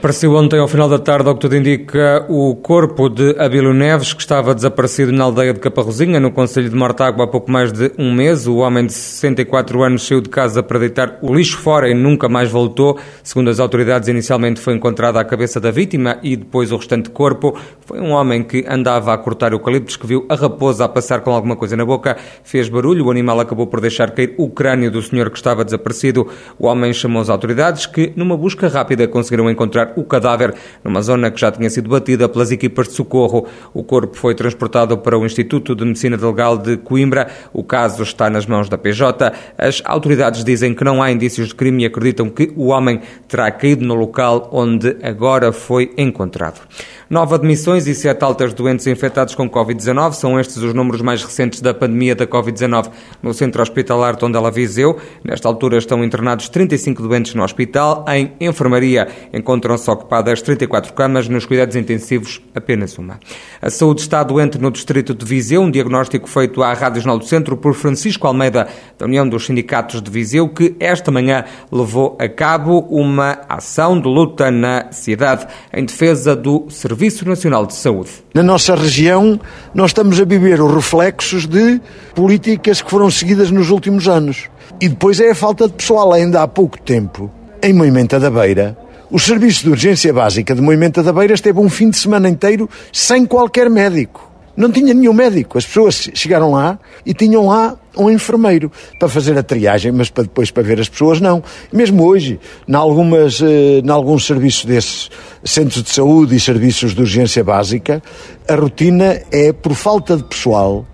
Apareceu ontem, ao final da tarde, ao que tudo indica, o corpo de Abílio Neves, que estava desaparecido na aldeia de Caparrozinha, no Conselho de Mortágua, há pouco mais de um mês. O homem de 64 anos saiu de casa para deitar o lixo fora e nunca mais voltou. Segundo as autoridades, inicialmente foi encontrada a cabeça da vítima e depois o restante corpo. Foi um homem que andava a cortar eucaliptos, que viu a raposa a passar com alguma coisa na boca, fez barulho, o animal acabou por deixar cair o crânio do senhor que estava desaparecido. O homem chamou as autoridades, que, numa busca rápida, conseguiram encontrar o cadáver numa zona que já tinha sido batida pelas equipas de socorro. O corpo foi transportado para o Instituto de Medicina Legal de Coimbra. O caso está nas mãos da PJ. As autoridades dizem que não há indícios de crime e acreditam que o homem terá caído no local onde agora foi encontrado. Nove admissões e sete altas doentes infectados com Covid-19. São estes os números mais recentes da pandemia da Covid-19 no centro hospitalar Tondela Viseu. Nesta altura estão internados 35 doentes no hospital. Em enfermaria encontram-se ocupadas 34 camas, nos cuidados intensivos apenas uma. A saúde está doente no distrito de Viseu. Um diagnóstico feito à Rádio Jornal do Centro por Francisco Almeida, da União dos Sindicatos de Viseu, que esta manhã levou a cabo uma ação de luta na cidade em defesa do serviço Serviço Nacional de Saúde. Na nossa região, nós estamos a viver os reflexos de políticas que foram seguidas nos últimos anos. E depois é a falta de pessoal. Ainda há pouco tempo, em Moimenta da Beira, o Serviço de Urgência Básica de Moimenta da Beira esteve um fim de semana inteiro sem qualquer médico. Não tinha nenhum médico. As pessoas chegaram lá e tinham lá um enfermeiro para fazer a triagem, mas para depois para ver as pessoas não. Mesmo hoje, em algumas, eh, em alguns serviços desses centros de saúde e serviços de urgência básica, a rotina é por falta de pessoal,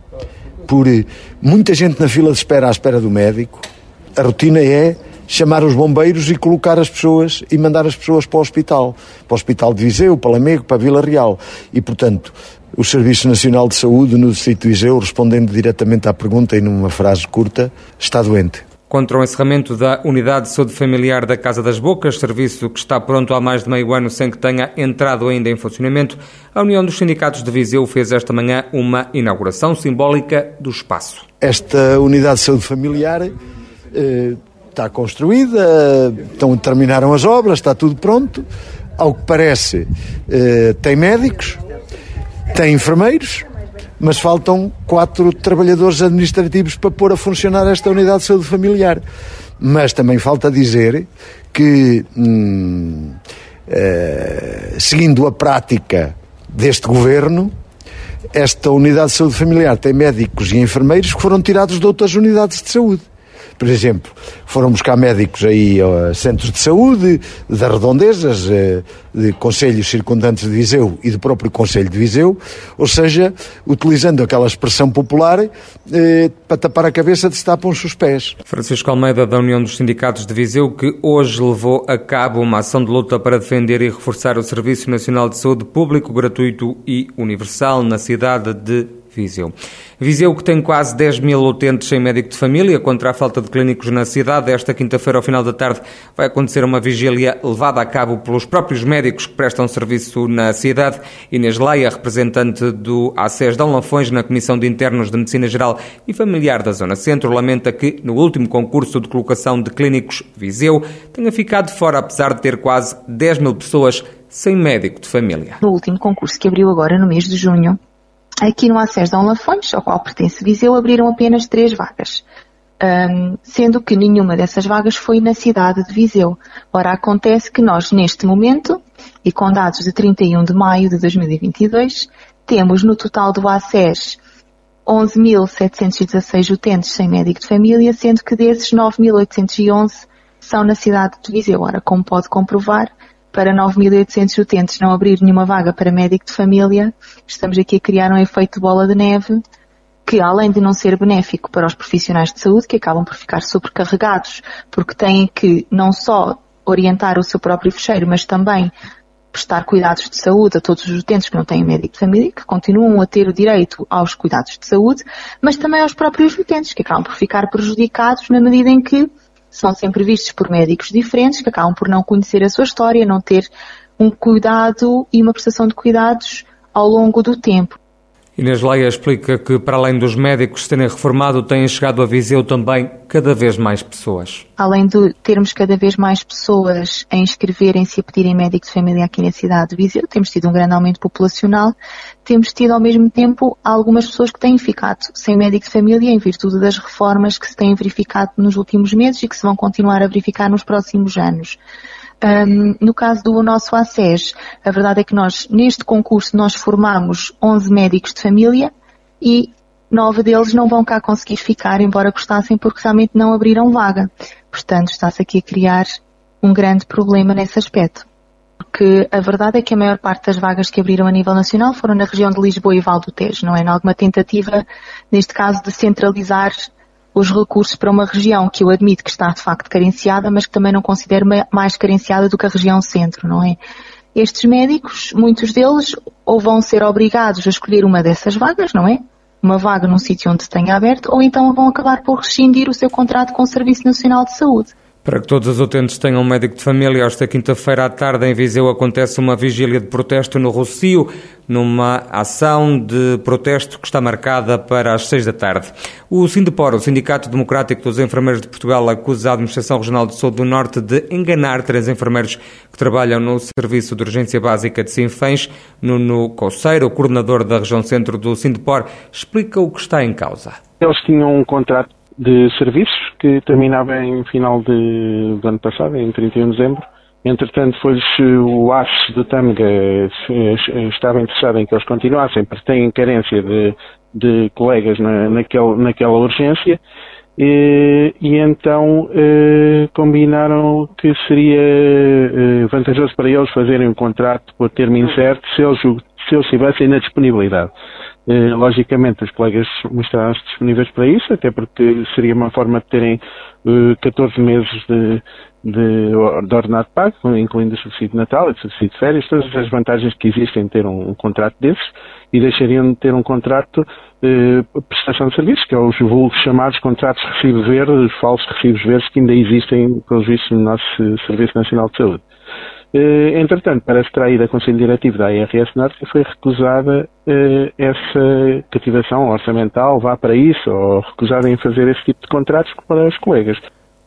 por eh, muita gente na fila de espera à espera do médico. A rotina é chamar os bombeiros e colocar as pessoas e mandar as pessoas para o hospital, para o Hospital de Viseu, para Lamego, para Vila Real. E, portanto, o Serviço Nacional de Saúde no Distrito de Viseu, respondendo diretamente à pergunta e numa frase curta, está doente. Contra o encerramento da Unidade de Saúde Familiar da Casa das Bocas, serviço que está pronto há mais de meio ano sem que tenha entrado ainda em funcionamento, a União dos Sindicatos de Viseu fez esta manhã uma inauguração simbólica do espaço. Esta Unidade de Saúde Familiar eh, está construída, então terminaram as obras, está tudo pronto. Ao que parece, eh, tem médicos, tem enfermeiros, mas faltam quatro trabalhadores administrativos para pôr a funcionar esta unidade de saúde familiar. Mas também falta dizer que, hum, eh, seguindo a prática deste governo, esta unidade de saúde familiar tem médicos e enfermeiros que foram tirados de outras unidades de saúde. Por exemplo, foram buscar médicos aí a centros de saúde, das redondezas, eh, de conselhos circundantes de Viseu e do próprio Conselho de Viseu, ou seja, utilizando aquela expressão popular eh, para tapar a cabeça de se tapam os pés. Francisco Almeida, da União dos Sindicatos de Viseu, que hoje levou a cabo uma ação de luta para defender e reforçar o Serviço Nacional de Saúde Público, gratuito e universal na cidade de Viseu. Viseu que tem quase 10 mil utentes sem médico de família contra a falta de clínicos na cidade. Esta quinta-feira, ao final da tarde, vai acontecer uma vigília levada a cabo pelos próprios médicos que prestam serviço na cidade. Inês Leia, representante do ACES Dão Lafões na Comissão de Internos de Medicina Geral e Familiar da Zona Centro, lamenta que no último concurso de colocação de clínicos Viseu tenha ficado fora, apesar de ter quase 10 mil pessoas sem médico de família. No último concurso que abriu agora no mês de junho, Aqui no Acesso Dom Lafões, ao qual pertence Viseu, abriram apenas três vagas, um, sendo que nenhuma dessas vagas foi na cidade de Viseu. Ora, acontece que nós, neste momento, e com dados de 31 de maio de 2022, temos no total do ACES 11.716 utentes sem médico de família, sendo que desses 9.811 são na cidade de Viseu. Ora, como pode comprovar, para 9.800 utentes não abrir nenhuma vaga para médico de família, estamos aqui a criar um efeito de bola de neve que, além de não ser benéfico para os profissionais de saúde, que acabam por ficar sobrecarregados, porque têm que não só orientar o seu próprio fecheiro, mas também prestar cuidados de saúde a todos os utentes que não têm médico de família, que continuam a ter o direito aos cuidados de saúde, mas também aos próprios utentes, que acabam por ficar prejudicados na medida em que são sempre vistos por médicos diferentes que acabam por não conhecer a sua história, não ter um cuidado e uma prestação de cuidados ao longo do tempo. Inês Leia explica que, para além dos médicos terem reformado, têm chegado a Viseu também cada vez mais pessoas. Além de termos cada vez mais pessoas a inscreverem-se e a pedirem médico de família aqui na cidade de Viseu, temos tido um grande aumento populacional, temos tido ao mesmo tempo algumas pessoas que têm ficado sem médico de família em virtude das reformas que se têm verificado nos últimos meses e que se vão continuar a verificar nos próximos anos. Um, no caso do nosso ACES, a verdade é que nós, neste concurso, nós formamos 11 médicos de família e nove deles não vão cá conseguir ficar, embora gostassem, porque realmente não abriram vaga. Portanto, está-se aqui a criar um grande problema nesse aspecto. Porque a verdade é que a maior parte das vagas que abriram a nível nacional foram na região de Lisboa e Val do Tejo, não é? Em alguma tentativa, neste caso, de centralizar os recursos para uma região que eu admito que está de facto carenciada, mas que também não considero mais carenciada do que a região centro, não é? Estes médicos, muitos deles, ou vão ser obrigados a escolher uma dessas vagas, não é? Uma vaga num sítio onde tenha aberto, ou então vão acabar por rescindir o seu contrato com o Serviço Nacional de Saúde. Para que todos os utentes tenham um médico de família, esta quinta-feira à tarde em Viseu acontece uma vigília de protesto no Rocio, numa ação de protesto que está marcada para as seis da tarde. O Sindepor, o Sindicato Democrático dos Enfermeiros de Portugal, acusa a Administração Regional de Saúde do Norte de enganar três enfermeiros que trabalham no Serviço de Urgência Básica de Sinfãs. Nuno Coceiro, o coordenador da região centro do Sindepor, explica o que está em causa. Eles tinham um contrato de serviços que terminava em final de, do ano passado, em 31 de dezembro. Entretanto, foi-lhes o aço de Tâmega estava interessado em que eles continuassem, porque têm carência de, de colegas na, naquela urgência, e, e então eh, combinaram que seria eh, vantajoso para eles fazerem um contrato por termo incerto se eles, se eles na disponibilidade. Eh, logicamente, os colegas mostraram-se disponíveis para isso, até porque seria uma forma de terem 14 eh, meses de, de, de ordenado pago, incluindo o subsídio de Natal e o subsídio de férias, todas as vantagens que existem em ter um, um contrato desses e deixariam de ter um contrato de eh, prestação de serviços, que é os vulgos chamados contratos de recibo verde, os falsos recibos verdes que ainda existem, pelos vistos, no nosso Serviço Nacional de Saúde. Eh, entretanto, terá ido a Conselho Diretivo da ARS Norte foi recusada eh, essa cativação orçamental, vá para isso, ou recusada em fazer esse tipo de contratos para os colegas.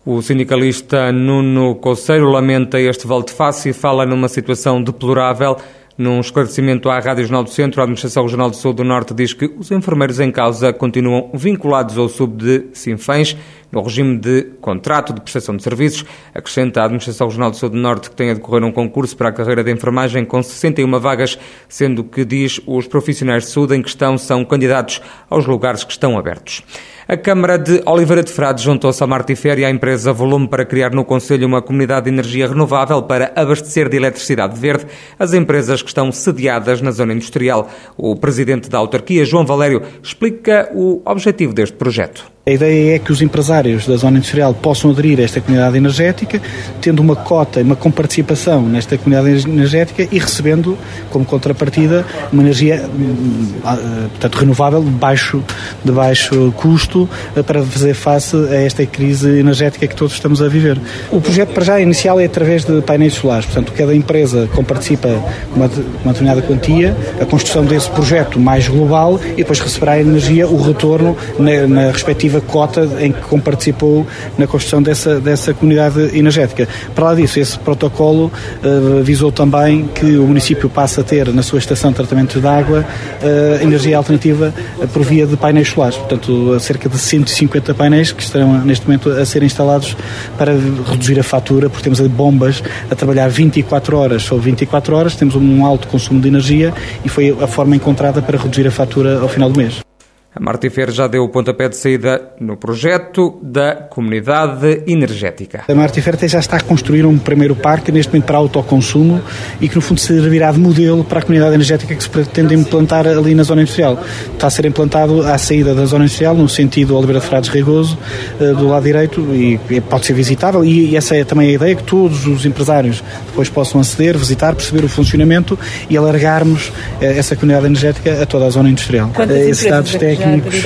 O sindicalista Nuno Coceiro lamenta este volte-face e fala numa situação deplorável. Num esclarecimento à Rádio Jornal do Centro, a Administração Regional de Saúde do Norte diz que os enfermeiros em causa continuam vinculados ao sub de Sinfãs, no regime de contrato de prestação de serviços. Acrescenta a Administração Regional de Saúde do Norte que tem a decorrer um concurso para a carreira de enfermagem com 61 vagas, sendo que, diz, os profissionais de saúde em questão são candidatos aos lugares que estão abertos. A Câmara de Oliveira de Frades juntou-se à Martiféria e à empresa Volume para criar no Conselho uma comunidade de energia renovável para abastecer de eletricidade verde as empresas que estão sediadas na zona industrial. O presidente da autarquia, João Valério, explica o objetivo deste projeto. A ideia é que os empresários da zona industrial possam aderir a esta comunidade energética, tendo uma cota, uma comparticipação nesta comunidade energética e recebendo, como contrapartida, uma energia hum, ah, portanto, renovável de baixo, de baixo custo eh, para fazer face a esta crise energética que todos estamos a viver. O projeto, para já, inicial é através de painéis solares, portanto, cada empresa comparticipa uma, uma determinada quantia, a construção desse projeto mais global e depois receberá a energia, o retorno na, na respectiva cota em que comparticipou na construção dessa, dessa comunidade energética. Para lá disso, esse protocolo uh, visou também que o município passe a ter na sua estação de tratamento de água uh, energia alternativa por via de painéis solares. Portanto, cerca de 150 painéis que estarão neste momento a ser instalados para reduzir a fatura, porque temos bombas a trabalhar 24 horas sobre 24 horas, temos um alto consumo de energia e foi a forma encontrada para reduzir a fatura ao final do mês. A Martifer já deu o pontapé de saída no projeto da comunidade energética. A Martifer já está a construir um primeiro parque, neste momento para autoconsumo, e que no fundo servirá de modelo para a comunidade energética que se pretende implantar ali na zona industrial. Está a ser implantado à saída da zona industrial, no sentido Oliveira de Frades Rigoso, eh, do lado direito, e pode ser visitável, e essa é também a ideia, que todos os empresários depois possam aceder, visitar, perceber o funcionamento e alargarmos eh, essa comunidade energética a toda a zona industrial. Quantas Esses dados técnicos.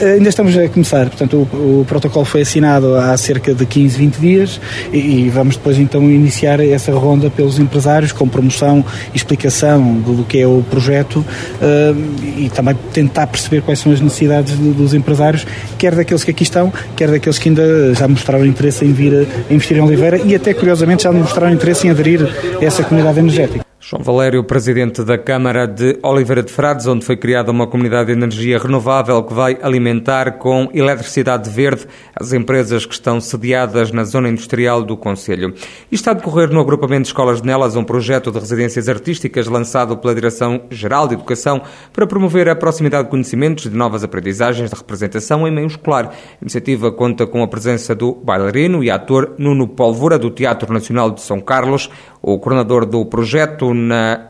Eh, ainda estamos a começar, portanto, o, o, protocolo foi assinado há cerca de 15, 20 dias e, e, vamos depois então iniciar essa ronda pelos empresários com promoção e explicação do, do que é o projeto uh, e também tentar perceber quais são as necessidades de, dos empresários, quer daqueles que aqui estão, quer daqueles que ainda já mostraram interesse em vir a investir em Oliveira e até curiosamente já mostraram interesse em aderir a essa comunidade energética. João Valério, presidente da Câmara de Oliveira de Frades, onde foi criada uma comunidade de energia renovável que vai alimentar com eletricidade verde as empresas que estão sediadas na zona industrial do Conselho. E está a decorrer no agrupamento de escolas de Nelas um projeto de residências artísticas lançado pela Direção-Geral de Educação para promover a proximidade de conhecimentos de novas aprendizagens de representação em meio escolar. A iniciativa conta com a presença do bailarino e ator Nuno Pólvora, do Teatro Nacional de São Carlos, o coordenador do projeto na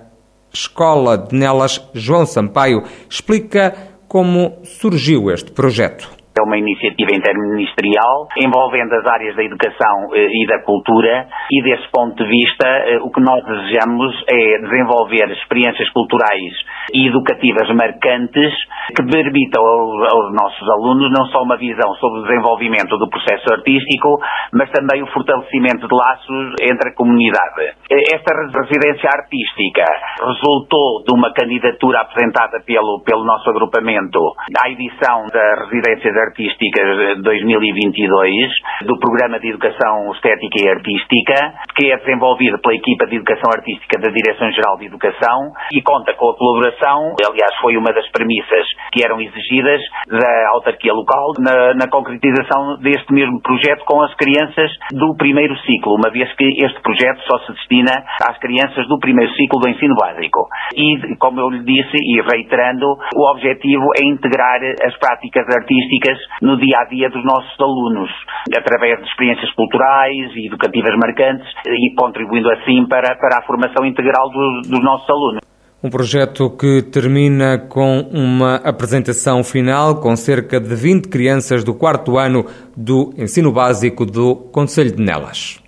Escola de Nelas, João Sampaio, explica como surgiu este projeto. É uma iniciativa interministerial envolvendo as áreas da educação eh, e da cultura e desse ponto de vista eh, o que nós desejamos é desenvolver experiências culturais e educativas marcantes que permitam aos, nossos alunos não só uma visão sobre o desenvolvimento do processo artístico, mas também o fortalecimento de laços entre a comunidade. Esta residência artística resultou de uma candidatura apresentada pelo, pelo nosso agrupamento à edição da Residências Artísticas 2022 do Programa de Educação Estética e Artística, que é desenvolvido pela equipa de Educação Artística da Direção-Geral de Educação e conta com a colaboração, aliás foi uma das premissas que eram exigidas da autarquia local na, na concretização deste mesmo projeto com as crianças do primeiro ciclo, uma vez que este projeto só se destina às crianças do primeiro ciclo do ensino básico. E, como eu lhe disse, e reiterando, o objetivo é integrar as práticas artísticas no dia a dia dos nossos alunos, através de experiências culturais e educativas marcantes e contribuindo assim para, para a formação integral dos, dos nossos alunos. Um projeto que termina com uma apresentação final com cerca de 20 crianças do quarto ano do ensino básico do Conselho de Nelas.